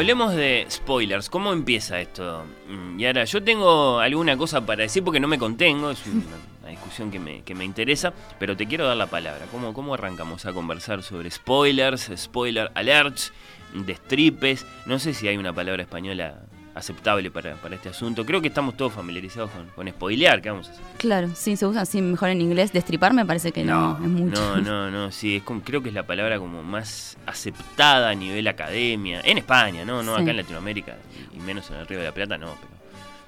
Hablemos de spoilers. ¿Cómo empieza esto? Mm, Y ahora, yo tengo alguna cosa para decir porque no me contengo, es una, una discusión que me, que me interesa, pero te quiero dar la palabra. ¿Cómo, ¿Cómo arrancamos a conversar sobre spoilers, spoiler alerts, destripes? No sé si hay una palabra española aceptable para, para este asunto. Creo que estamos todos familiarizados con, con spoilear, ¿qué vamos a hacer? Claro, sí, se usa así mejor en inglés. Destripar me parece que no, es mucho. No, no, no, sí, es como, creo que es la palabra como más aceptada a nivel academia, en España, ¿no? No Sí. acá en Latinoamérica, y menos en el Río de la Plata, no, pero...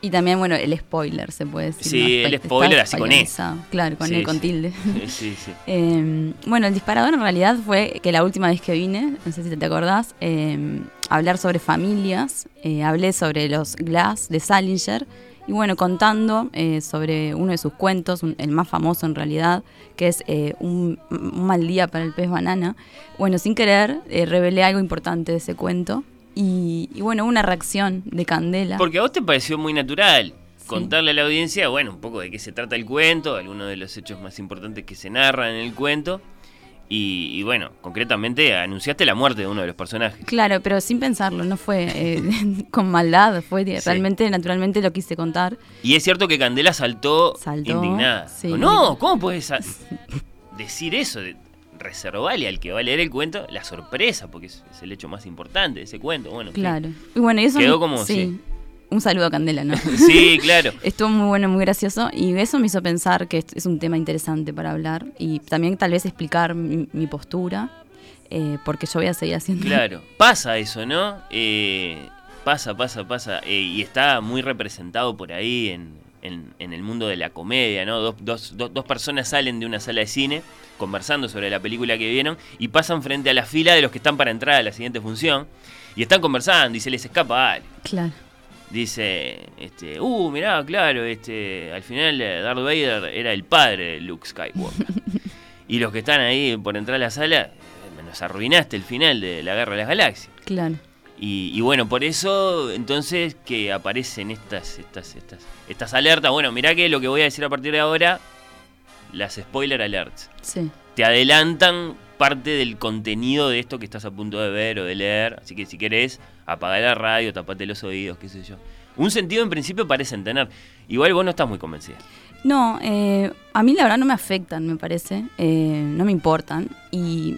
Y también, bueno, el spoiler se puede decir. Sí, ¿no? el spoiler así con E. Claro, con Sí, E, con sí. tilde. Sí, sí, sí. Eh, bueno, el disparador en realidad fue que la última vez que vine, no sé si te acordás, eh, hablar sobre familias, eh, hablé sobre los Glass de Salinger y bueno, contando eh, sobre uno de sus cuentos, un- el más famoso en realidad, que es eh, un, un mal día para el pez banana. Bueno, sin querer, eh, revelé algo importante de ese cuento y, y bueno, una reacción de Candela. Porque a vos te pareció muy natural Sí. contarle a la audiencia, bueno, un poco de qué se trata el cuento, algunos de los hechos más importantes que se narran en el cuento. Y, y bueno, concretamente anunciaste la muerte de uno de los personajes. Claro, pero sin pensarlo, no fue eh, con maldad, fue Sí. realmente, naturalmente lo quise contar. Y es cierto que Candela saltó, Saltó, indignada. sí. No, ¿cómo puedes decir eso? Reservale al que va a leer el cuento la sorpresa, porque es, es el hecho más importante de ese cuento. Bueno. Claro. Y bueno, eso Quedó como, sí. Un saludo a Candela, ¿no? Sí, claro. Estuvo muy bueno, muy gracioso y eso me hizo pensar que es- es un tema interesante para hablar y también tal vez explicar mi, mi postura, eh, porque yo voy a seguir haciendo. Claro, pasa eso, ¿no? Eh, pasa, pasa, pasa. eh, y está muy representado por ahí en, en- en el mundo de la comedia, ¿no? Dos, dos- dos- dos personas salen de una sala de cine conversando sobre la película que vieron y pasan frente a la fila de los que están para entrar a la siguiente función y están conversando y se les escapa algo. Claro. Dice, este, uh, mirá, claro, este, al final eh, Darth Vader era el padre de Luke Skywalker. y los que están ahí por entrar a la sala, eh, nos arruinaste el final de la Guerra de las Galaxias. Claro. Y, y bueno, por eso entonces que aparecen estas, estas, estas, estas alertas. Bueno, mirá que lo que voy a decir a partir de ahora, las spoiler alerts. Sí. Te adelantan parte del contenido de esto que estás a punto de ver o de leer. Así que si querés, apaga la radio, tapate los oídos, qué sé yo. Un sentido en principio parecen tener. Igual vos no estás muy convencida. No, eh, a mí la verdad no me afectan, me parece, eh, no me importan. Y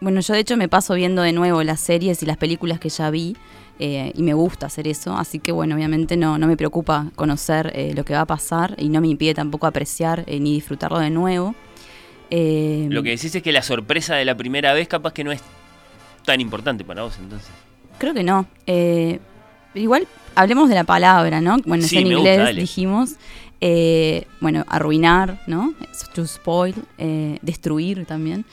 bueno, yo de hecho me paso viendo de nuevo las series y las películas que ya vi eh, y me gusta hacer eso, así que bueno, obviamente no, no me preocupa conocer eh, lo que va a pasar y no me impide tampoco apreciar eh, ni disfrutarlo de nuevo. Lo que decís es que la sorpresa de la primera vez capaz que no es tan importante para vos entonces. Creo que no. Igual hablemos de la palabra, ¿no? Bueno, Sí, en gusta, inglés dijimos. bueno, arruinar, ¿no? To spoil, destruir también.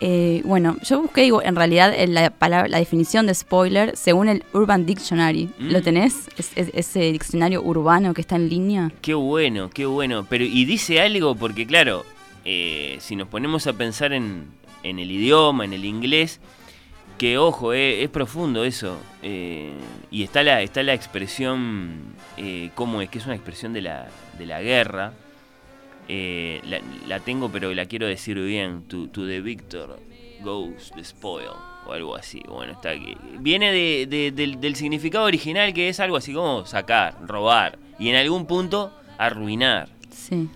Eh, bueno, yo busqué digo, en realidad eh, la, palabra, la definición de spoiler según el Urban Dictionary. Mm. ¿Lo tenés? Es- es- ese diccionario urbano que está en línea. Qué bueno, qué bueno. Pero, y dice algo, porque claro, eh, si nos ponemos a pensar en, en el idioma, en el inglés, que ojo, eh, es profundo eso. eh, y está la, está la expresión, eh, ¿cómo es? Que es una expresión de la, de la guerra. Eh, la, la tengo, pero la quiero decir bien. To, to the victor goes the spoil. O algo así. Bueno, está aquí. Viene de- de- del, del significado original que es algo así como sacar, robar. Y en algún punto arruinar. Sí.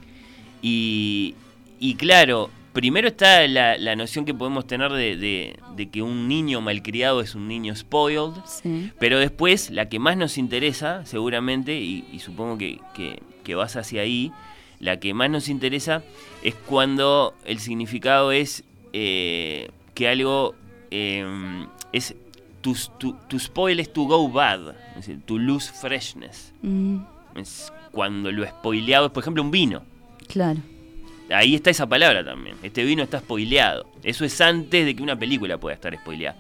Y, y claro, primero está la, la noción que podemos tener de, de- de que un niño malcriado es un niño spoiled. Sí. Pero después, la que más nos interesa, seguramente, y, y supongo que, que- que vas hacia ahí, la que más nos interesa es cuando el significado es eh, que algo eh, es to, to, to spoil es to go bad, es decir, to lose freshness. Mm, Es cuando lo spoileado es, por ejemplo, un vino. claro. Ahí está esa palabra también. Este vino está spoileado. Eso es antes de que una película pueda estar spoileada.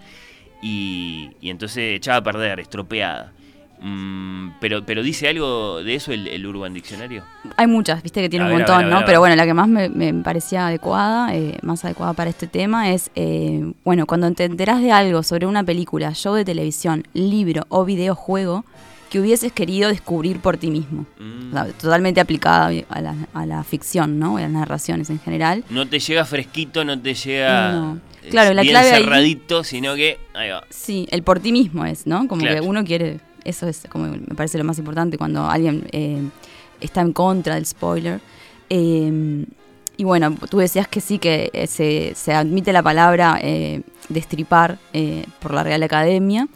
Y, y entonces echada a perder, estropeada. Mm, pero, pero dice algo de eso el, el Urban Diccionario. Hay muchas, viste que tiene A un ver, montón, ver, ¿no? ver. Pero bueno, la que más me, me parecía adecuada, eh, más adecuada para este tema es, eh, bueno, cuando te enterás de algo sobre una película, show de televisión, libro o videojuego que hubieses querido descubrir por ti mismo. Mm. O sea, totalmente aplicada a la, a la ficción, ¿no? A las narraciones en general. No te llega fresquito, no te llega No. eh, Claro, la bien clave ahí- cerradito, sino que ahí va. Sí, el por ti mismo es, ¿no? Como Claro. que uno quiere, eso es como me parece lo más importante cuando alguien eh, está en contra del spoiler. Eh, y bueno, tú decías que sí, que eh, se, se admite la palabra destripar por la Real Academia.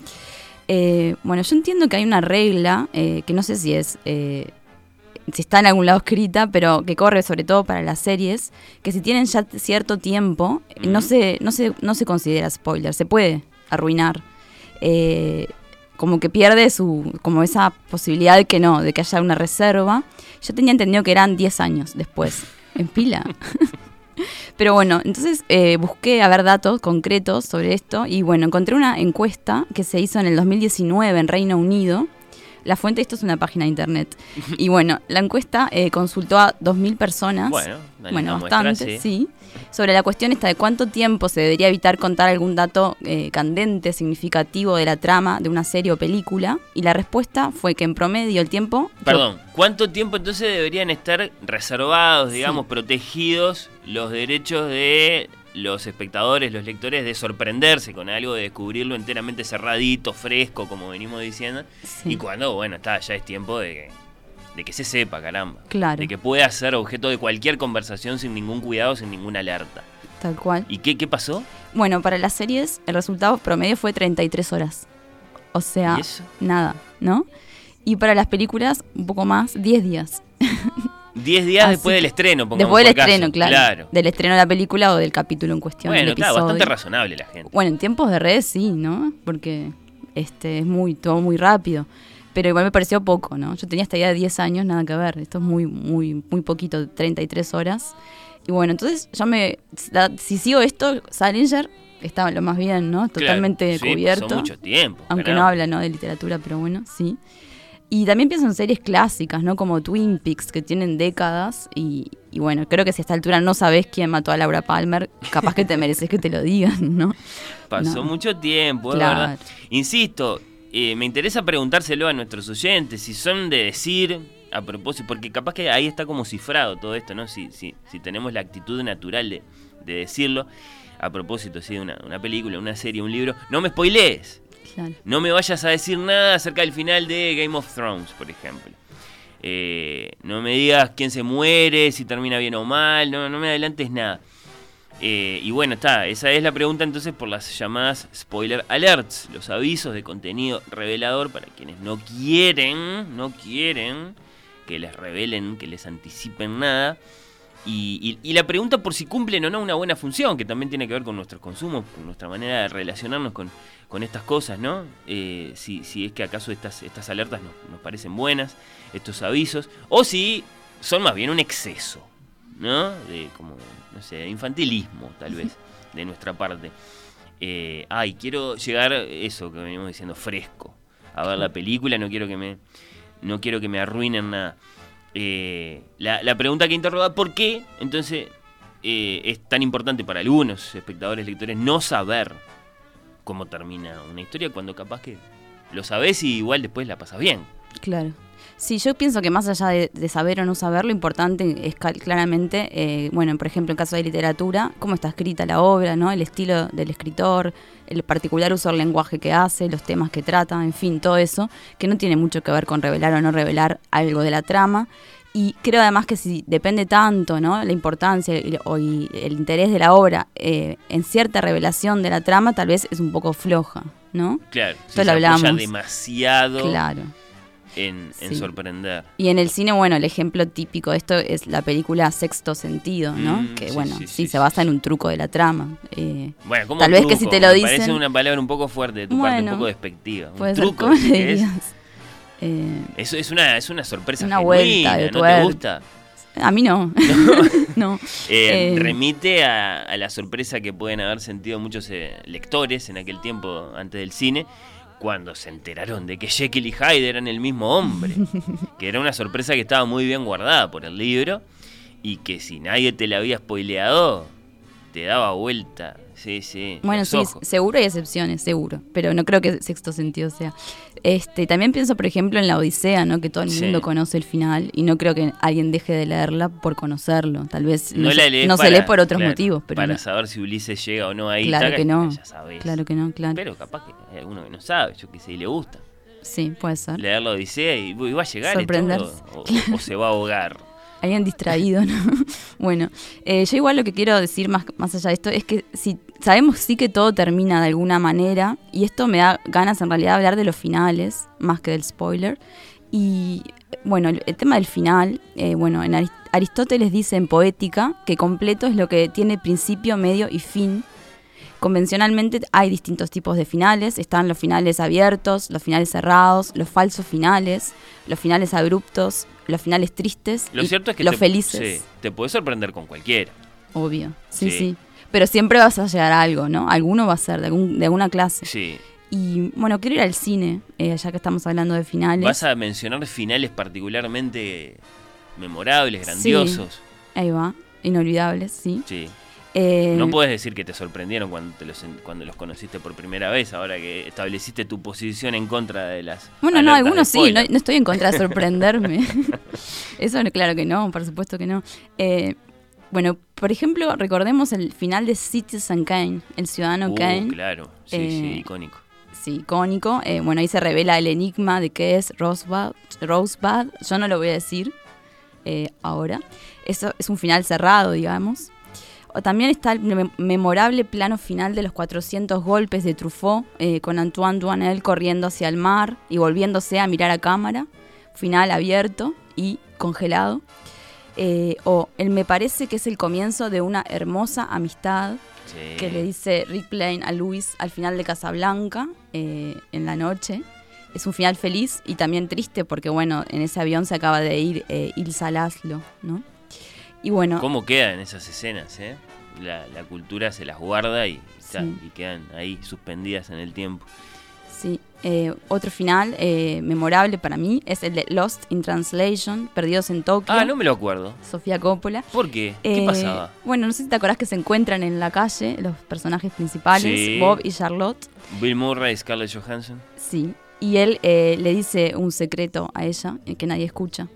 Bueno, yo entiendo que hay una regla, que no sé si es... si está en algún lado escrita, pero que corre sobre todo para las series, que si tienen ya cierto tiempo, no, se, no, se, no se considera spoiler, se puede arruinar. Eh, como que pierde su como esa posibilidad de que no, de que haya una reserva. Yo tenía entendido que eran 10 años después, en pila. Pero bueno, entonces eh, busqué a ver datos concretos sobre esto y bueno, encontré una encuesta que se hizo en el 2019 en Reino Unido. La fuente de esto es una página de internet. Y bueno, la encuesta eh, consultó a 2.000 personas. Bueno, bueno, muestra, bastante, sí. sí. Sobre la cuestión esta de cuánto tiempo se debería evitar contar algún dato eh, candente, significativo de la trama de una serie o película. Y la respuesta fue que en promedio el tiempo... Perdón, ¿cuánto tiempo entonces deberían estar reservados, Sí. digamos, protegidos los derechos de los espectadores, los lectores, de sorprenderse con algo, de descubrirlo enteramente cerradito, fresco, como venimos diciendo? Sí. Y cuando, bueno, está, ya es tiempo de que, de que se sepa, caramba. Claro. De que pueda ser objeto de cualquier conversación sin ningún cuidado, sin ninguna alerta. Tal cual. ¿Y qué, qué pasó? Bueno, para las series el resultado promedio fue 33 horas. O sea, nada, ¿no? Y para las películas, un poco más, 10 días. Diez días Así después del estreno, pongamos Después del por caso. estreno, claro. Del estreno de la película o del capítulo en cuestión. Bueno, del claro, bastante razonable la gente. Bueno, en tiempos de redes sí, ¿no? Porque este es muy todo muy rápido. Pero igual me pareció poco, ¿no? Yo tenía esta idea de 10 años, nada que ver. Esto es muy, muy, muy poquito, 33 horas. Y bueno, entonces yo me. Si sigo esto, Salinger estaba lo más bien, ¿no? Claro, Totalmente sí, cubierto. mucho tiempo. Aunque no habla ¿no? de literatura, pero bueno, sí. Y también pienso en series clásicas, ¿no? Como Twin Peaks, que tienen décadas. Y, y bueno, creo que si a esta altura no sabes quién mató a Laura Palmer, capaz que te mereces que te lo digan, ¿no? Pasó No. mucho tiempo, Claro. verdad. Insisto, eh, me interesa preguntárselo a nuestros oyentes si son de decir a propósito, porque capaz que ahí está como cifrado todo esto, ¿no? Si, si, si tenemos la actitud natural de, de decirlo, a propósito, sí, de una, una película, una serie, un libro, no me spoilees. No me vayas a decir nada acerca del final de Game of Thrones, por ejemplo. Eh, no me digas quién se muere, si termina bien o mal, no, no me adelantes nada. Eh, y bueno, está, esa es la pregunta entonces por las llamadas spoiler alerts, los avisos de contenido revelador para quienes no quieren, no quieren que les revelen, que les anticipen nada. Y- y la pregunta por si cumplen o no una buena función, que también tiene que ver con nuestros consumos, con nuestra manera de relacionarnos con, con estas cosas, ¿no? Eh, si, si es que acaso estas, estas alertas nos, nos parecen buenas, estos avisos, o si son más bien un exceso, ¿no? De como, no sé, infantilismo, tal vez, de nuestra parte. Eh, ay, quiero llegar, eso que venimos diciendo, fresco, a ver la película, no quiero que me, no quiero que me arruinen nada. Eh, la, la pregunta que interroga, ¿por qué entonces eh, es tan importante para algunos espectadores, lectores, no saber cómo termina una historia cuando capaz que lo sabes y igual después la pasas bien? Claro. Sí, yo pienso que más allá de, de saber o no saber, lo importante es claramente, eh, bueno, por ejemplo, en caso de literatura, cómo está escrita la obra, ¿no? El estilo del escritor, el particular uso del lenguaje que hace, los temas que trata, en fin, todo eso, que no tiene mucho que ver con revelar o no revelar algo de la trama. Y creo además que si depende tanto, ¿no? La importancia y, o y el interés de la obra eh, en cierta revelación de la trama, tal vez es un poco floja, ¿no? Claro, si Esto se lo hablamos. demasiado. Claro. en, en Sí. sorprender. Y en el cine, bueno, el ejemplo típico de esto es la película Sexto Sentido, ¿no? Mm, que sí, bueno, sí, se basa en un truco de la trama. Eh, Bueno, como Tal vez que si te lo Me dicen- parece una palabra un poco fuerte de tu parte, un poco despectiva. Un truco, ¿cómo Eh, Eso es una, es una sorpresa Una genuina, vuelta de ¿no te tuerca. gusta? a mí no. no. Eh, Eh, remite a, a la sorpresa que pueden haber sentido muchos lectores en aquel tiempo antes del cine cuando se enteraron de que Jekyll y Hyde eran el mismo hombre. que era una sorpresa que estaba muy bien guardada por el libro y que si nadie te la había spoileado, te daba vuelta. Sí, sí. Bueno, sí, ojos. seguro hay excepciones, seguro. Pero no creo que sexto sentido sea. Este, también pienso, por ejemplo, en la Odisea, ¿no? Que todo el Sí. mundo conoce el final. Y no creo que alguien deje de leerla por conocerlo. Tal vez no, la lees no se lee por otros claro, motivos. Pero para no- saber si Ulises llega o no ahí. claro taca, que no. Ya sabes. Claro que no, claro. Pero capaz que hay alguno que no sabe, yo qué sé, y le gusta. sí, puede ser. Leer la Odisea y, y va a llegar y Sorprenderse. todo, o, o se va a ahogar. Alguien distraído, ¿no? bueno, eh, yo igual lo que quiero decir más, más allá de esto es que si sabemos sí que todo termina de alguna manera, y esto me da ganas en realidad de hablar de los finales, más que del spoiler. Y bueno, el, el tema del final, eh, bueno, en Arist- Aristóteles dice en Poética que completo es lo que tiene principio, medio y fin. Convencionalmente hay distintos tipos de finales. Están los finales abiertos, los finales cerrados, los falsos finales, los finales abruptos, los finales tristes, Lo y cierto es que los te, felices. sí, te puedes sorprender con cualquiera. Obvio, sí, Sí. sí, Pero siempre vas a llegar a algo, ¿no? Alguno va a ser de, algún, de alguna clase. Sí. Y bueno, quiero ir al cine, eh, ya que estamos hablando de finales. Vas a mencionar finales particularmente memorables, Sí. grandiosos. Ahí va, inolvidables, sí. Sí. Eh, No puedes decir que te sorprendieron cuando, te los, cuando los conociste por primera vez, ahora que estableciste tu posición en contra de las. Bueno, no, algunos sí, no, estoy en contra de sorprenderme. Eso claro que no, por supuesto que no. Eh, bueno, por ejemplo, recordemos el final de Citizen Kane, el ciudadano Uh, Kane. claro, sí, sí, Eh, icónico. Sí, icónico. Eh, bueno, ahí se revela el enigma de qué es Rosebud. Rosebud. Yo no lo voy a decir eh, ahora. Eso es un final cerrado, digamos. También está el mem- memorable plano final de los 400 golpes de Truffaut, eh, con Antoine Duanel corriendo hacia el mar y volviéndose a mirar a cámara. Final abierto y congelado. Eh, o el me parece que es el comienzo de una hermosa amistad Sí. que le dice Rick Blaine a Luis al final de Casablanca eh, en la noche. Es un final feliz y también triste porque, bueno, en ese avión se acaba de ir Ilsa Laszlo, ¿no? Y bueno, ¿Cómo quedan esas escenas, eh? La, la cultura se las guarda y, Sí. y quedan ahí suspendidas en el tiempo. sí, eh, otro final eh, memorable para mí es el de Lost in Translation, Perdidos en Tokio, Ah, no me lo acuerdo. Sofía Coppola. ¿Por qué? ¿Qué Eh, pasaba? Bueno, no sé si te acordás que se encuentran en la calle los personajes principales, Sí. Bob y Charlotte. Bill Murray, Scarlett Johansson. Sí, y él eh, le dice un secreto a ella eh, que nadie escucha.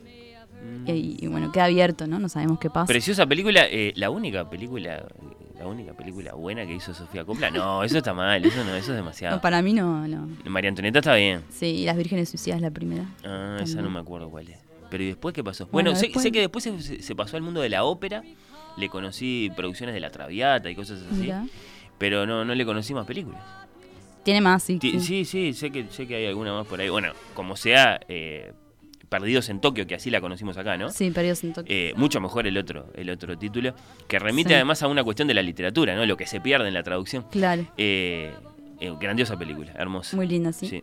Y, y bueno, queda abierto, ¿no? No sabemos qué pasa. Preciosa película, eh, la única película, la única película buena que hizo Sofía Coppola. No, eso está mal, eso no, eso es demasiado. No, para mí no, no. María Antonieta está bien. Sí, y Las Vírgenes Suicidas la primera. Ah, esa no me acuerdo cuál es. Pero ¿y después qué pasó? Bueno, Bueno, sé, después- sé que después se, se pasó al mundo de la ópera. Le conocí producciones de La Traviata y cosas así. Mirá. Pero no, no le conocí más películas. Tiene más, sí. Sí, sí, sé que, sé que hay alguna más por ahí. Bueno, como sea, eh, Perdidos en Tokio, que así la conocimos acá, ¿no? Sí, Perdidos en Tokio. Eh, mucho mejor el otro, el otro título, que remite Sí. además a una cuestión de la literatura, ¿no? Lo que se pierde en la traducción. Claro, Eh, eh, grandiosa película, hermosa. muy linda, sí. Sí.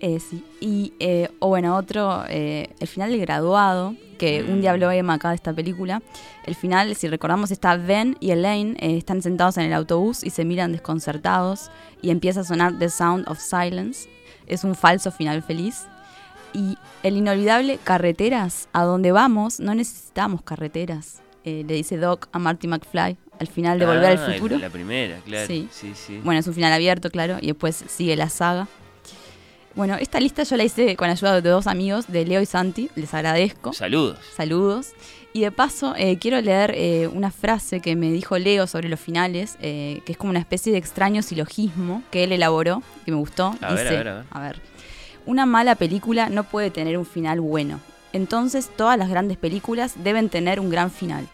Eh, sí. Y, eh, o bueno, otro, el final del graduado, que un Mm. día habló Emma acá de esta película. El final, si recordamos, está Ben y Elaine, están sentados en el autobús y se miran desconcertados y empieza a sonar The Sound of Silence. Es un falso final feliz. Y el inolvidable Carreteras, a donde vamos no necesitamos carreteras, eh, le dice Doc a Marty McFly al final de Volver Ah, al Futuro. La primera, claro. Sí. Sí, sí. Bueno, es un final abierto, claro, y después sigue la saga. Bueno, esta lista yo la hice con ayuda de dos amigos, de Leo y Santi, les agradezco. Saludos. Saludos. Y de paso, eh, quiero leer eh, una frase que me dijo Leo sobre los finales, eh, que es como una especie de extraño silogismo que él elaboró, que me gustó. A ver, a Dice, ver, a ver. Una mala película no puede tener un final bueno. Entonces, todas las grandes películas deben tener un gran final.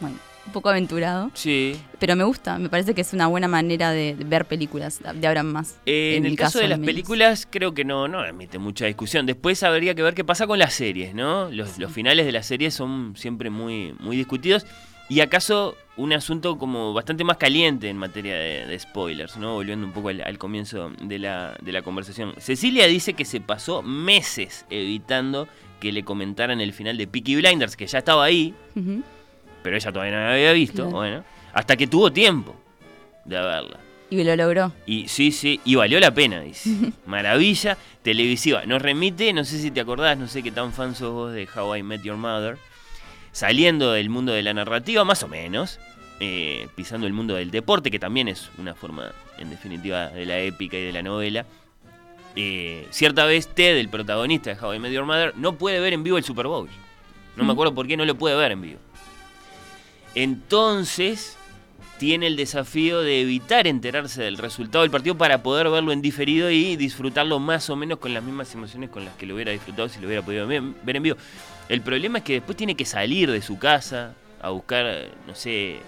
Bueno, un poco aventurado. Sí. Pero me gusta, me parece que es una buena manera de, ver películas de ahora en más. Eh, en, el caso, de las películas, creo que no, no admite mucha discusión. Después habría que ver qué pasa con las series, ¿no? Los, los finales de las series son siempre muy, muy discutidos. Y acaso un asunto como bastante más caliente en materia de, de spoilers, ¿no? Volviendo un poco al, al comienzo de la, de la conversación. Cecilia dice que se pasó meses evitando que le comentaran el final de Peaky Blinders, que ya estaba ahí, pero ella todavía no la había visto, Claro. bueno, hasta que tuvo tiempo de verla. Y lo logró. Y sí, sí, y valió la pena, dice. Maravilla televisiva. Nos remite, no sé si te acordás, no sé qué tan fan sos vos de How I Met Your Mother. Saliendo del mundo de la narrativa, más o menos. Eh, pisando el mundo del deporte, que también es una forma, en definitiva, de la épica y de la novela. Eh, cierta vez Ted, el protagonista de How I Met Your Mother, no puede ver en vivo el Super Bowl. No me acuerdo por qué no lo puede ver en vivo. Entonces, tiene el desafío de evitar enterarse del resultado del partido para poder verlo en diferido y disfrutarlo más o menos con las mismas emociones con las que lo hubiera disfrutado si lo hubiera podido ver en vivo. El problema es que después tiene que salir de su casa a buscar, eh, no sé,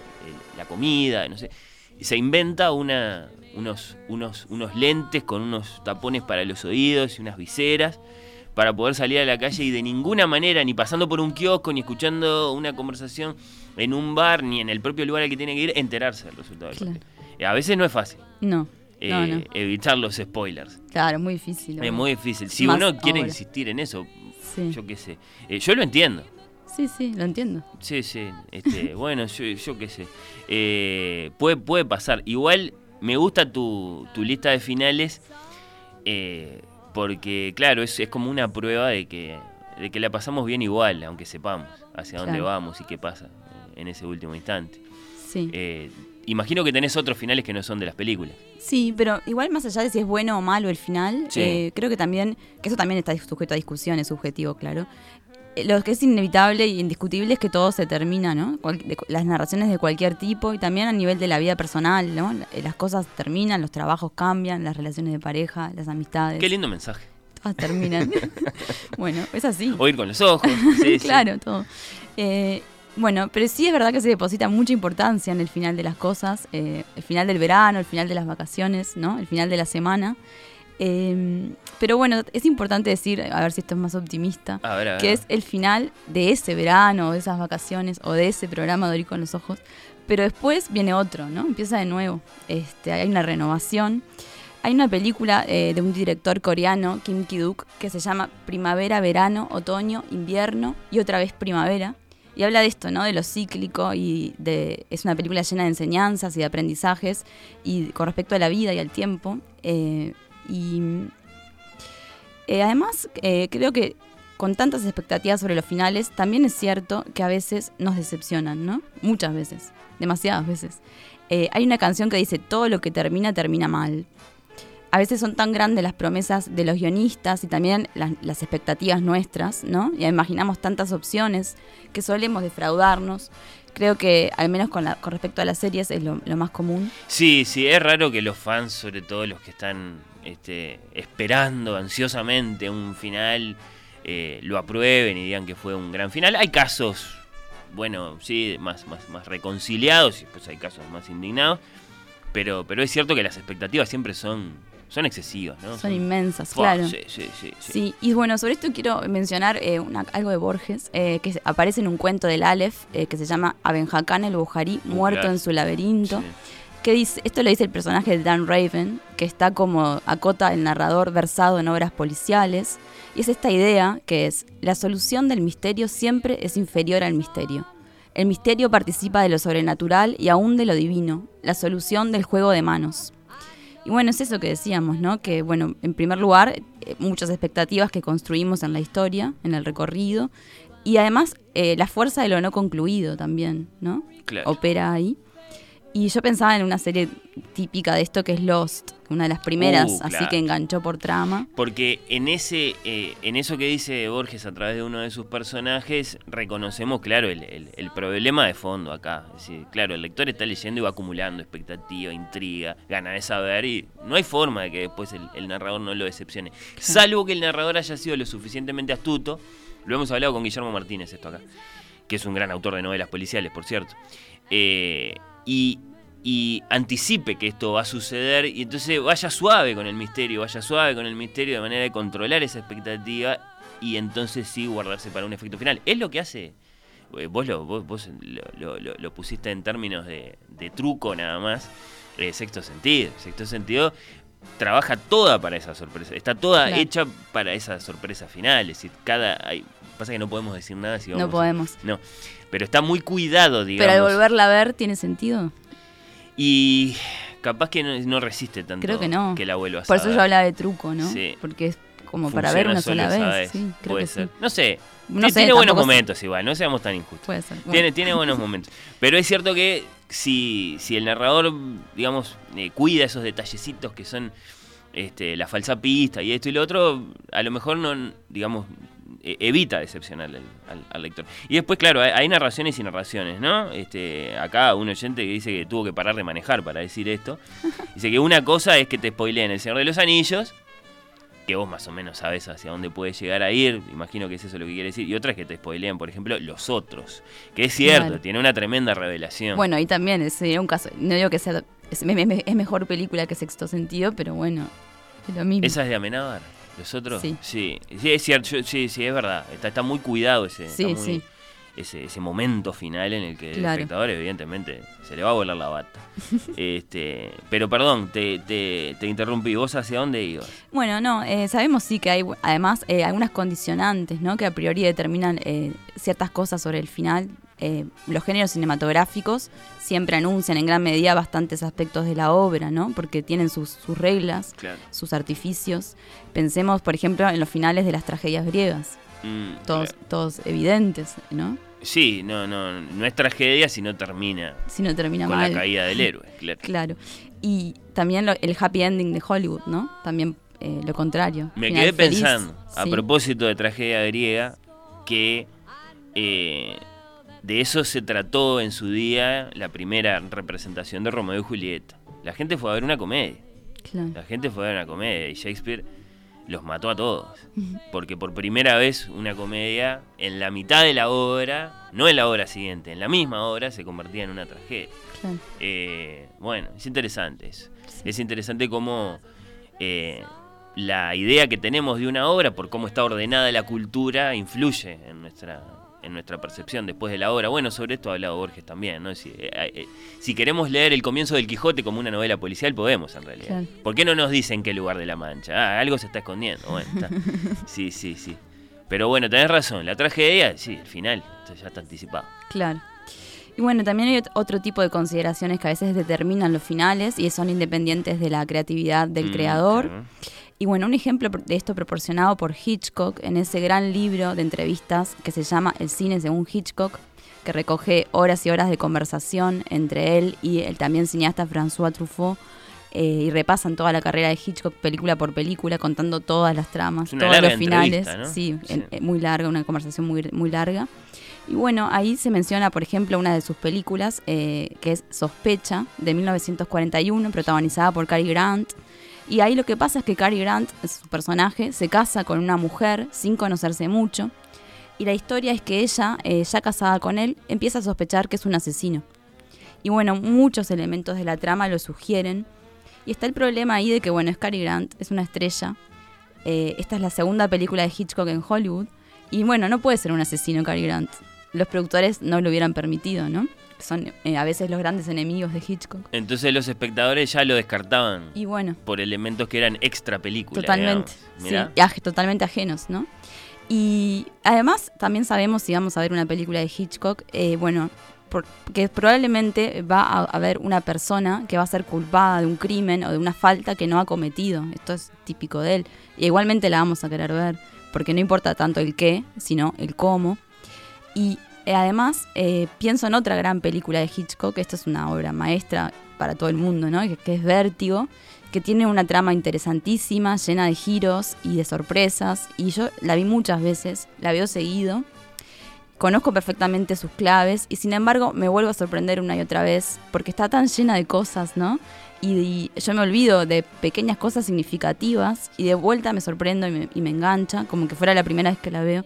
la comida, no sé. Y se inventa una, unos, unos, unos lentes con unos tapones para los oídos y unas viseras para poder salir a la calle y de ninguna manera, ni pasando por un kiosco, ni escuchando una conversación en un bar, ni en el propio lugar al que tiene que ir, enterarse del resultado Claro. A veces no es fácil No, eh, no, no. evitar los spoilers. Claro, muy difícil. Es muy difícil. Si Más uno quiere ahora. insistir en eso, Sí. yo qué sé. Eh, yo lo entiendo. Sí, sí, lo entiendo. Sí, sí. Este, bueno, yo, yo qué sé. Eh, puede, puede pasar. Igual me gusta tu, tu lista de finales eh, porque, claro, es, es como una prueba de que, de que la pasamos bien igual, aunque sepamos hacia dónde vamos y qué pasa en ese último instante. Sí. Eh, imagino que tenés otros finales que no son de las películas. Sí, pero igual más allá de si es bueno o malo el final, Sí. eh, creo que también, que eso también está sujeto a discusión, es subjetivo, claro. Lo que es inevitable y indiscutible es que todo se termina, ¿no? Las narraciones de cualquier tipo y también a nivel de la vida personal, ¿no? Las cosas terminan, los trabajos cambian, las relaciones de pareja, las amistades. Qué lindo mensaje. Todas terminan. bueno, es así. Oír con los ojos. sí, sí. claro, todo. Eh, bueno, pero sí es verdad que se deposita mucha importancia en el final de las cosas, eh, el final del verano, el final de las vacaciones, ¿no? El final de la semana. Eh, pero bueno, es importante decir, a ver si esto es más optimista, A ver, a ver. que es el final de ese verano, o de esas vacaciones, o de ese programa de Oír con los Ojos. Pero después viene otro, ¿no? Empieza de nuevo. Este, hay una renovación. Hay una película eh, de un director coreano, Kim Ki-duk, que se llama Primavera, Verano, Otoño, Invierno y otra vez Primavera. Y habla de esto, ¿no? De lo cíclico y de, es una película llena de enseñanzas y de aprendizajes y con respecto a la vida y al tiempo. Eh, y eh, además, eh, creo que con tantas expectativas sobre los finales, también es cierto que a veces nos decepcionan, ¿no? Muchas veces, demasiadas veces. Eh, hay una canción que dice, todo lo que termina, termina mal. A veces son tan grandes las promesas de los guionistas y también las, expectativas nuestras, ¿no? Y imaginamos tantas opciones que solemos defraudarnos. Creo que, al menos con, la- con respecto a las series, es lo, lo más común. Sí, sí, es raro que los fans, sobre todo los que están este, esperando ansiosamente un final, eh, lo aprueben y digan que fue un gran final. Hay casos, bueno, sí, más, más, más reconciliados y después hay casos más indignados, pero, pero es cierto que las expectativas siempre son, son excesivas, ¿no? Son inmensas, Fua, claro. Sí, sí, sí, sí. Sí, y bueno, sobre esto quiero mencionar eh, una- algo de Borges, eh, que aparece en un cuento del Aleph, eh, que se llama Abenjacán el Bujarí, Uh, muerto claro. en su laberinto. Sí. Que dice, esto lo dice el personaje de Dan Raven, que está como acota el narrador versado en obras policiales. Y es esta idea que es, la solución del misterio siempre es inferior al misterio. El misterio participa de lo sobrenatural y aún de lo divino, la solución del juego de manos. Y bueno, es eso que decíamos, ¿no? Que bueno, en primer lugar, eh, muchas expectativas que construimos en la historia, en el recorrido, y además eh, la fuerza de lo no concluido también, ¿no? Claro. Opera ahí. Y yo pensaba en una serie típica de esto que es Lost, una de las primeras, Uh, así que enganchó por trama. Porque en ese, eh, en eso que dice Borges a través de uno de sus personajes, reconocemos, claro, el, el- el problema de fondo acá. Es decir, claro, el lector está leyendo y va acumulando expectativa, intriga, gana de saber, y no hay forma de que después el, el narrador no lo decepcione. Salvo que el narrador haya sido lo suficientemente astuto, lo hemos hablado con Guillermo Martínez esto acá, que es un gran autor de novelas policiales, por cierto, eh, y, y anticipe que esto va a suceder y entonces vaya suave con el misterio, vaya suave con el misterio de manera de controlar esa expectativa y entonces sí guardarse para un efecto final. Es lo que hace, eh, vos lo, vos, vos lo, lo- lo pusiste en términos de, de truco nada más, eh, sexto sentido. Sexto sentido trabaja toda para esa sorpresa, está toda Claro. hecha para esa sorpresa final. Es decir, cada. Hay, pasa que no podemos decir nada si vamos No podemos. No, pero está muy cuidado, digamos. Pero al volverla a ver, ¿tiene sentido? Y capaz que no, no resiste tanto Creo que no. que la vuelvas Por a eso ver. yo hablaba de truco, ¿no? Sí. Porque es como para ver una sola vez. Sí, creo Puede que ser. sí. No sé. No Ti- sé, tiene buenos sé. momentos igual, no seamos tan injustos. Puede ser. Bueno. Tiene, tiene buenos momentos. Pero es cierto que si, si el narrador, digamos, eh, cuida esos detallecitos que son este, la falsa pista y esto y lo otro, a lo mejor no, digamos, evita decepcionar al, al- al lector. Y después, claro, hay, narraciones y narraciones, ¿no? Este, acá un oyente que dice que tuvo que parar de manejar para decir esto. Dice que una cosa es que te spoileen El Señor de los Anillos, que vos más o menos sabes hacia dónde puede llegar a ir, imagino que es eso lo que quiere decir, y otra es que te spoilean, por ejemplo, Los Otros, que es cierto, Claro. tiene una tremenda revelación. Bueno, ahí también sería un caso. No digo que sea. Es, me- es mejor película que Sexto Sentido, pero bueno, es lo mismo. ¿Esa es de Amenábar? ¿Los otros? Sí. Sí, Sí, es cierto, yo- sí, sí, es verdad. Está, está muy cuidado ese, Sí, está muy- sí. ese, ese momento final en el que el Claro. espectador, evidentemente, se le va a volar la bata. este, pero perdón, te, te, te interrumpí. ¿Vos hacia dónde ibas? Bueno, no, eh, sabemos sí que hay además eh, algunas condicionantes, ¿no? Que a priori determinan eh, ciertas cosas sobre el final. Eh, los géneros cinematográficos siempre anuncian en gran medida bastantes aspectos de la obra, ¿no? Porque tienen sus, sus reglas, Claro. sus artificios. Pensemos, por ejemplo, en los finales de las tragedias griegas, Mm, todos, claro. todos evidentes, ¿no? Sí, no, no, no es tragedia si no termina Si no termina con mal. la caída del héroe, claro. Claro. Y también lo- el happy ending de Hollywood, ¿no? También eh, lo contrario. Me quedé feliz. pensando, a propósito de tragedia griega, que eh, de eso se trató en su día la primera representación de Romeo y Julieta. La gente fue a ver una comedia. Claro. La gente fue a ver una comedia y Shakespeare los mató a todos. Porque por primera vez una comedia en la mitad de la obra, no en la obra siguiente, en la misma obra se convertía en una tragedia. claro. Eh, bueno, es interesante eso. Es interesante cómo eh, la idea que tenemos de una obra, por cómo está ordenada la cultura, influye en nuestra, en nuestra percepción después de la obra. Bueno, sobre esto ha hablado Borges también, ¿no? Si, eh, eh, si queremos leer el comienzo del Quijote como una novela policial, podemos en realidad. Claro. ¿Por qué no nos dicen qué lugar de la mancha? Ah, algo se está escondiendo. Bueno, está. Sí, sí, sí. Pero bueno, tenés razón. La tragedia, sí, el final, ya está anticipado. Claro. Y bueno, también hay ot- otro tipo de consideraciones que a veces determinan los finales y son independientes de la creatividad del Mm, creador. claro. Y bueno, un ejemplo de esto proporcionado por Hitchcock en ese gran libro de entrevistas que se llama El cine según Hitchcock, que recoge horas y horas de conversación entre él y el también cineasta François Truffaut. eh, y repasan toda la carrera de Hitchcock película por película, contando todas las tramas, todos los finales. ¿no? Sí, Sí. en- eh, muy larga, una conversación muy, muy larga. Y bueno, ahí se menciona, por ejemplo, una de sus películas, eh, que es Sospecha, de 1941, protagonizada por Cary Grant. Y ahí lo que pasa es que Cary Grant, su personaje, se casa con una mujer sin conocerse mucho. Y la historia es que ella, eh, ya casada con él, empieza a sospechar que es un asesino. Y bueno, muchos elementos de la trama lo sugieren. Y está el problema ahí de que, bueno, es Cary Grant, es una estrella. Eh, esta es la segunda película de Hitchcock en Hollywood. Y bueno, no puede ser un asesino Cary Grant. Los productores no lo hubieran permitido, ¿no? Son eh, a veces los grandes enemigos de Hitchcock. Entonces los espectadores ya lo descartaban Y bueno, por elementos que eran extra película. Totalmente, sí, aj- totalmente ajenos, ¿no? Y además también sabemos, si vamos a ver una película de Hitchcock, eh, bueno, por- que probablemente va a haber una persona que va a ser culpada de un crimen o de una falta que no ha cometido. Esto es típico de él. Y igualmente la vamos a querer ver, porque no importa tanto el qué, sino el cómo. Y eh, además eh, pienso en otra gran película de Hitchcock, esta es una obra maestra para todo el mundo, ¿no? Que, que es Vértigo, que tiene una trama interesantísima, llena de giros y de sorpresas. Y yo la vi muchas veces, la veo seguido. Conozco perfectamente sus claves y sin embargo me vuelvo a sorprender una y otra vez porque está tan llena de cosas, ¿no? Y, y yo me olvido de pequeñas cosas significativas y de vuelta me sorprendo y me, y me engancha, como que fuera la primera vez que la veo.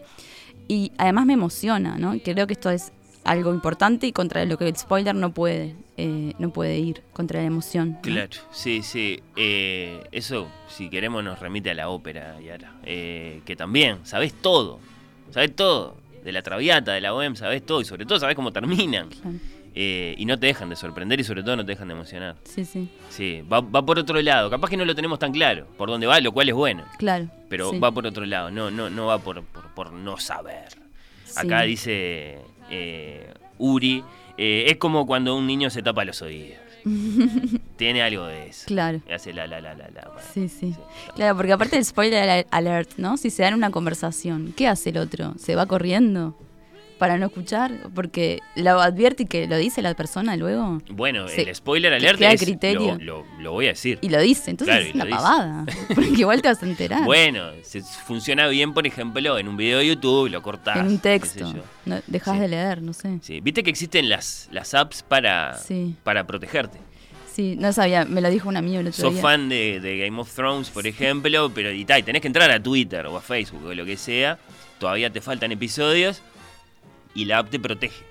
Y además me emociona, ¿no? Creo que esto es algo importante y contra lo que el spoiler no puede, eh, no puede ir, contra la emoción. ¿no? Claro, sí, sí. Eh, eso, si queremos, nos remite a la ópera, Yara. Eh, que también, sabes todo. Sabes todo. De la traviata, de la OEM, sabes todo. Y sobre todo, sabes cómo terminan. Claro. Eh, y no te dejan de sorprender y sobre todo no te dejan de emocionar. Sí, sí, Sí, va, va por otro lado. Capaz que no lo tenemos tan claro por dónde va, lo cual es bueno. claro. Pero sí. va por otro lado, no, no, no va por, por, por no saber. Sí. Acá dice eh, Uri, eh, es como cuando un niño se tapa los oídos. Tiene algo de eso. Claro. Y hace la la la la la. Sí, sí. Claro, porque aparte del spoiler al- alert, ¿no? Si se dan una conversación, ¿qué hace el otro? ¿Se va corriendo para no escuchar? Porque lo advierte y que lo dice la persona luego. Bueno, Sí. el spoiler alert es, criterio. lo, lo- lo voy a decir. Y lo dice, entonces Claro, es una pavada. Porque igual te vas a enterar. Bueno, se, funciona bien, por ejemplo, en un video de YouTube, lo cortás. en un texto. No, dejas Sí. de leer, no sé. Sí, Viste que existen las, las apps para, Sí. para protegerte. Sí, no sabía, me lo dijo un amigo el otro Sos día. fan de, de Game of Thrones, por ejemplo, pero y, ta, y tenés que entrar a Twitter o a Facebook o lo que sea. Todavía te faltan episodios y la app te protege. Te-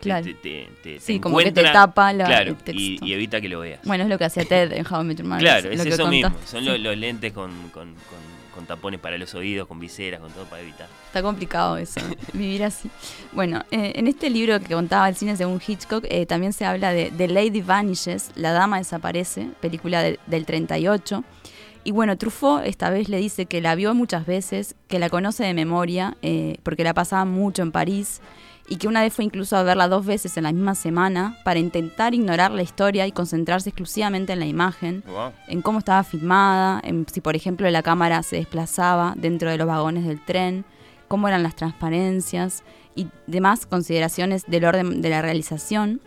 Claro. Te, te- te- te Sí, como que te tapa la- claro, el texto. y, y evita que lo veas. Bueno, es lo que hacía Ted en How I Met Your Mother, claro, lo es que eso mismo. Son Sí. los, los lentes con, con- con- con tapones para los oídos, con viseras, con todo para evitar. Está complicado eso, vivir así. Bueno, eh, en este libro que contaba el cine según Hitchcock, eh, también se habla de The Lady Vanishes, La Dama Desaparece, película de- del 38. Y bueno, Truffaut esta vez le dice que la vio muchas veces, que la conoce de memoria, eh, porque la pasaba mucho en París, y que una vez fue incluso a verla dos veces en la misma semana para intentar ignorar la historia y concentrarse exclusivamente en la imagen Wow. en cómo estaba filmada, en si por ejemplo la cámara se desplazaba dentro de los vagones del tren, cómo eran las transparencias y demás consideraciones del orden de la realización,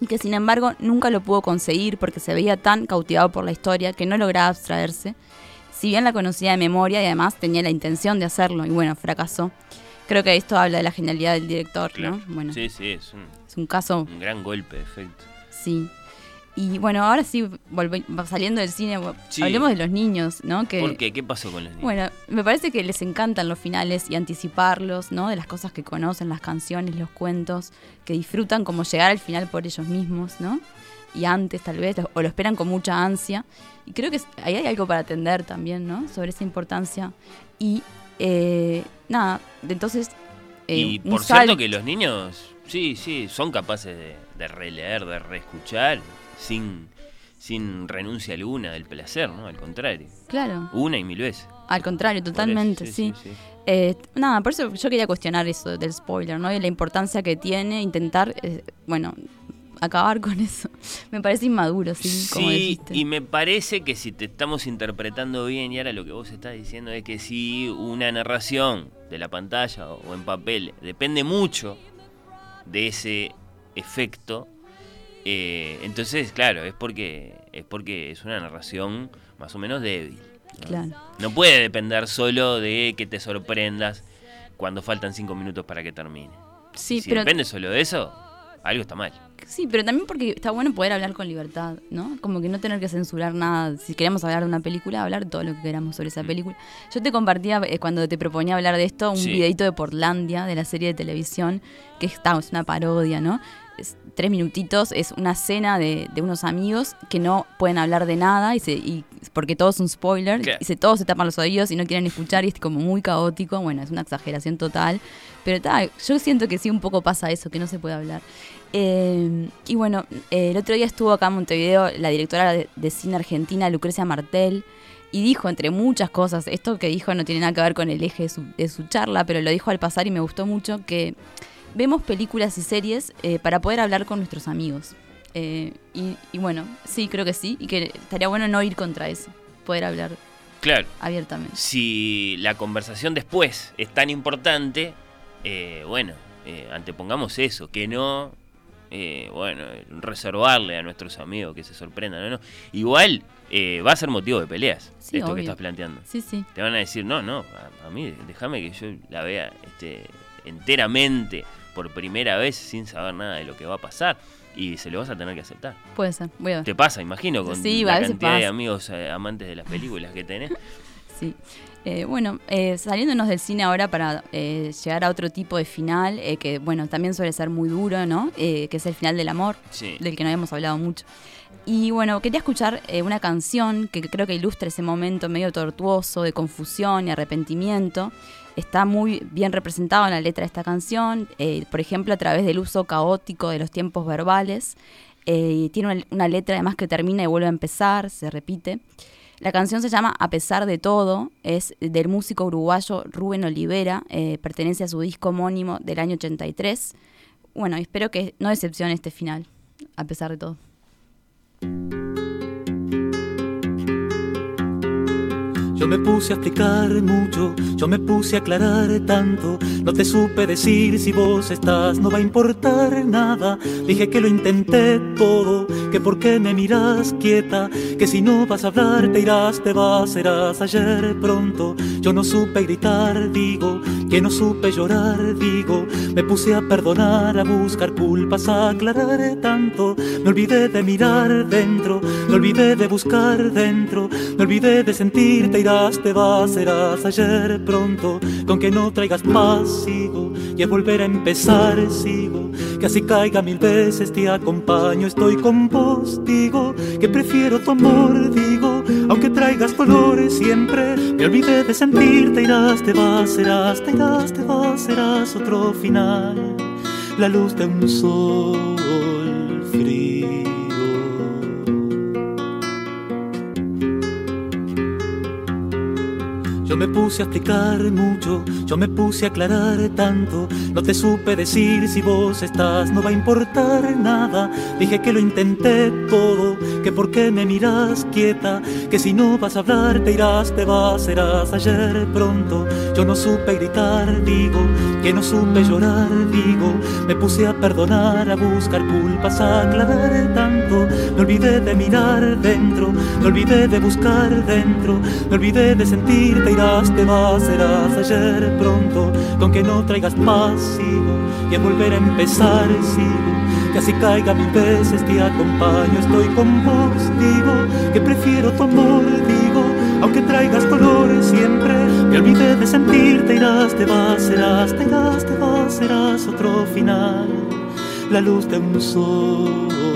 y que sin embargo nunca lo pudo conseguir porque se veía tan cautivado por la historia que no lograba abstraerse, si bien la conocía de memoria y además tenía la intención de hacerlo, y bueno, fracasó. Creo que esto habla de la genialidad del director, Claro. ¿no? Bueno, Sí, sí, es un, es un caso un gran golpe de efecto. Sí. Y bueno, ahora sí, saliendo del cine, Sí. hablemos de los niños, ¿no? Que, ¿Por qué? ¿Qué pasó con los niños? Bueno, me parece que les encantan los finales y anticiparlos, ¿no? De las cosas que conocen, las canciones, los cuentos, que disfrutan como llegar al final por ellos mismos, ¿no? Y antes tal vez, o lo esperan con mucha ansia. Y creo que ahí hay algo para atender también, ¿no? Sobre esa importancia. Y eh, nada, entonces... eh, y por cierto que los niños, sí, sí, son capaces de, de releer, de reescuchar, sin, sin renuncia alguna del placer, ¿no? Al contrario. Claro, Una y mil veces. al contrario, eso, totalmente, sí. Eh, nada, por eso yo quería cuestionar eso del spoiler, ¿no? Y la importancia que tiene intentar, eh, bueno, acabar con eso. Me parece inmaduro, sí, Sí, y me parece que si te estamos interpretando bien, y ahora lo que vos estás diciendo es que si una narración de la pantalla o en papel depende mucho de ese efecto, eh, entonces, claro, es porque, es porque es una narración más o menos débil. ¿no? Claro. No puede depender solo de que te sorprendas cuando faltan cinco minutos para que termine. Sí, si pero, depende solo de eso, algo está mal. sí, pero también porque está bueno poder hablar con libertad, ¿no? Como que no tener que censurar nada. Si queremos hablar de una película, hablar todo lo que queramos sobre esa Mm. película. Yo te compartía, eh, cuando te proponía hablar de esto, un Sí. videito de Portlandia, de la serie de televisión, que está, es una parodia, ¿no? Es tres minutitos, es una cena de, de unos amigos que no pueden hablar de nada y se, y, porque todo es un spoiler y se, todos se tapan los oídos y no quieren escuchar y es como muy caótico, bueno, es una exageración total, pero ta, yo siento que sí un poco pasa eso, que no se puede hablar. Eh, y bueno, eh, el otro día estuvo acá en Montevideo la directora de, de cine argentina, Lucrecia Martel, y dijo, entre muchas cosas, esto que dijo no tiene nada que ver con el eje de su, de su charla, pero lo dijo al pasar y me gustó mucho, que vemos películas y series eh, para poder hablar con nuestros amigos. Eh, y, y bueno, sí, creo que sí, y que estaría bueno no ir contra eso, poder hablar Claro. abiertamente. si la conversación después es tan importante, eh, bueno, eh, antepongamos eso, que no, eh, bueno, reservarle a nuestros amigos que se sorprendan, ¿no? no. Igual va a ser motivo de peleas, Sí, esto que estás planteando. Sí, sí. Te van a decir, no, no, a, a mí déjame que yo la vea este, enteramente por primera vez sin saber nada de lo que va a pasar. Y se lo vas a tener que aceptar. Puede ser, voy a ver. Te pasa, imagino, con Sí, la cantidad de pasa. amigos eh, amantes de las películas que tenés. Sí. Eh, bueno, eh, saliéndonos del cine ahora para eh, llegar a otro tipo de final, eh, que bueno, también suele ser muy duro, ¿no? Eh, que es el final del amor, Sí. del que no habíamos hablado mucho. Y bueno, quería escuchar eh, una canción que creo que ilustra ese momento medio tortuoso de confusión y arrepentimiento. Está muy bien representado en la letra de esta canción, eh, por ejemplo, a través del uso caótico de los tiempos verbales. eh, tiene una, una letra además que termina y vuelve a empezar, se repite. La canción se llama A pesar de todo, es del músico uruguayo Rubén Olivera, pertenece a su disco homónimo del año 83. Bueno, espero que no decepcione este final, a pesar de todo. Música Yo me puse a explicar mucho, yo me puse a aclarar tanto. No te supe decir si vos estás, no va a importar nada. Dije que lo intenté todo, que por qué me miras quieta, que si no vas a hablar te irás, te vas, serás ayer pronto. Yo no supe gritar, digo, que no supe llorar, digo. Me puse a perdonar, a buscar culpas, a aclarar tanto. Me olvidé de mirar dentro, me olvidé de buscar dentro, me olvidé de sentir, te irás, te vas, serás ayer pronto. Con que no traigas paz, sigo, y es volver a empezar, sigo. Que así caiga mil veces, te acompaño, estoy con. Que prefiero tu amor, digo, aunque traigas colores siempre. Me olvidé de sentir, te irás, te vas, serás, te irás, te vas, serás otro final. La luz de un sol Yo me puse a explicar mucho, yo me puse a aclarar tanto. No te supe decir si vos estás, no va a importar nada. Dije que lo intenté todo, que por qué me miras quieta, que si no vas a hablar te irás, te vas, serás ayer pronto. Yo no supe gritar, digo, que no supe llorar, digo. Me puse a perdonar, a buscar culpas, a aclarar tanto. Me olvidé de mirar dentro, me olvidé de buscar dentro, me olvidé de sentir, te irás, te vas, serás ayer pronto. Con que no traigas paz, sigo, y a volver a empezar, sigo. Que así caiga mil veces, te acompaño, estoy con vos, digo, que prefiero tu amor, digo, aunque traigas colores siempre. Me olvidé de sentir, te irás, te vas, serás, te irás, te vas, serás otro final. La luz de un sol